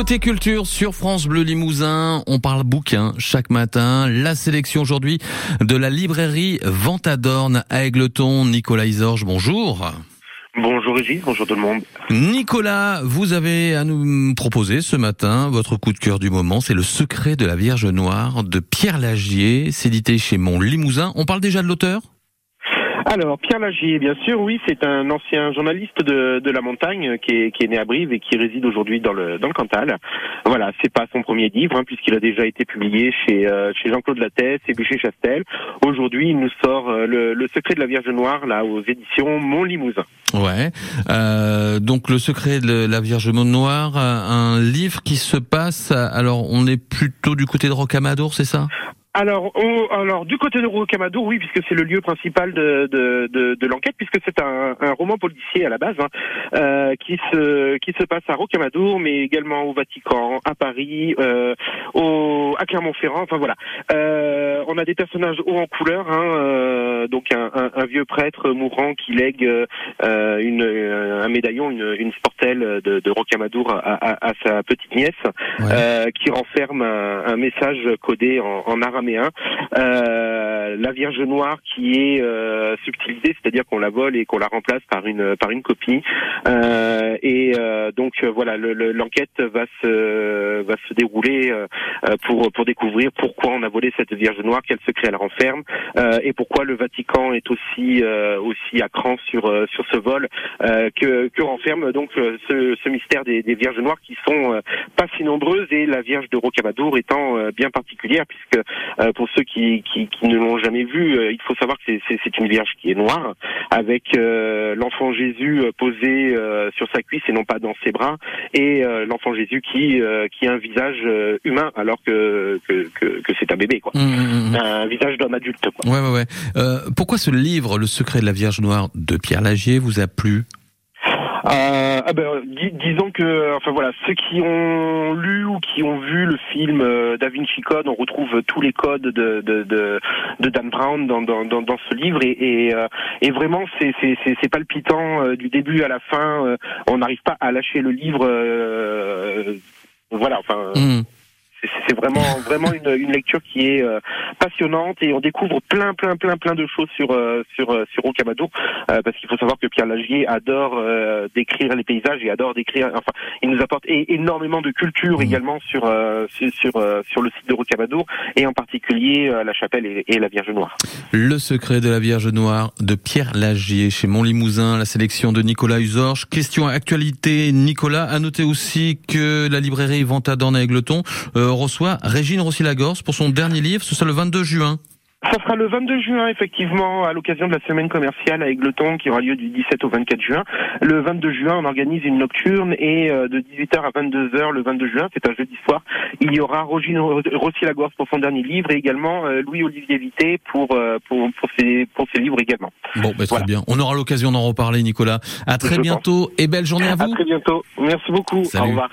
Côté culture sur France Bleu Limousin, on parle bouquin chaque matin. La sélection aujourd'hui de la librairie Ventadorne à Aigleton. Nicolas Isorge, bonjour. Bonjour Régis, bonjour tout le monde. Nicolas, vous avez à nous proposer ce matin votre coup de cœur du moment, c'est Le secret de la Vierge Noire de Pierre Lagier, c'est édité chez Mon Limousin. On parle déjà de l'auteur? Alors, Pierre Lagier, bien sûr, oui, c'est un ancien journaliste de, la montagne qui est, qui est né à Brive et qui réside aujourd'hui dans le, dans le Cantal. Voilà, c'est pas son premier livre, hein, puisqu'il a déjà été publié chez, euh, chez Jean-Claude Lattès et Bûcher-Chastel. Aujourd'hui, il nous sort euh, le, le, secret de la Vierge Noire, là, aux éditions Mont Limousin. Ouais, euh, donc le secret de la Vierge Noire, un livre qui se passe, alors on est plutôt du côté de Rocamadour, c'est ça? Alors, alors du côté de Rocamadour, oui, puisque c'est le lieu principal de, de, l'enquête, puisque c'est un, un, roman policier à la base, hein, euh, qui se qui se passe à Rocamadour, mais également au Vatican, à Paris, euh, au, à Clermont-Ferrand. Enfin voilà, euh, on a des personnages hauts en couleur, hein, euh, donc un, un, un, vieux prêtre mourant qui lègue euh, une, un médaillon, une, une sportelle de, de Rocamadour à, à, à, sa petite nièce, ouais. qui renferme un, message codé en, en arabe euh, la Vierge Noire qui est euh, subtilisée, c'est-à-dire qu'on la vole et qu'on la remplace par une par une copie. Euh, et euh, donc euh, voilà, l'enquête va se va se dérouler pour pour découvrir pourquoi on a volé cette Vierge Noire, quel secret elle renferme et pourquoi le Vatican est aussi aussi à cran sur sur ce vol que que renferme donc ce, ce mystère des, des, Vierges Noires qui sont pas si nombreuses et la Vierge de Rocamadour étant bien particulière puisque euh, pour ceux qui, qui, qui ne l'ont jamais vu, euh, il faut savoir que c'est une vierge qui est noire, avec euh, l'enfant Jésus posé sur sa cuisse et non pas dans ses bras, et l'enfant Jésus qui qui a un visage humain alors que que, que, que c'est un bébé quoi, mmh, mmh, mmh. un visage d'homme adulte. Quoi. Ouais ouais ouais. pourquoi ce livre, Le secret de la Vierge noire de Pierre Lagier, vous a plu? Euh, ah ben, disons que, enfin voilà, ceux qui ont lu ou qui ont vu le film euh, Da Vinci Code, on retrouve tous les codes de de, de, de Dan Brown dans, dans, dans, dans, ce livre et, et, euh, et vraiment c'est c'est palpitant euh, du début à la fin. on n'arrive pas à lâcher le livre. voilà, enfin. Mmh c'est vraiment vraiment une, une, lecture qui est euh, passionnante et on découvre plein plein plein plein de choses sur euh, sur euh, sur Rocamadour parce qu'il faut savoir que Pierre Lagier adore décrire les paysages et adore décrire enfin il nous apporte énormément de culture mmh. également sur sur sur le site de Rocamadour et en particulier la chapelle et, et, la Vierge Noire. Le secret de la Vierge Noire de Pierre Lagier chez Montlimousin, la sélection de Nicolas Usorge. Question actualité Nicolas, à noter aussi que la librairie Ventadorne à Aigleton reçoit Régine Rossi-Lagorce pour son dernier livre, ce sera le 22 juin. Ça sera le 22 juin, effectivement, à l'occasion de la semaine commerciale à Aigleton, qui aura lieu du 17 au 24 juin. Le 22 juin, on organise une nocturne et euh, de 18h à 22h le 22 juin, c'est un jeudi soir, il y aura Rogine Rossi-Lagorce pour son dernier livre et également euh, Louis-Olivier Vité pour, euh, pour, pour, ses, pour ses livres également. Bon, bah, très bien. On aura l'occasion d'en reparler, Nicolas. À très bientôt et belle journée à vous. À très bientôt. Merci beaucoup. Au revoir.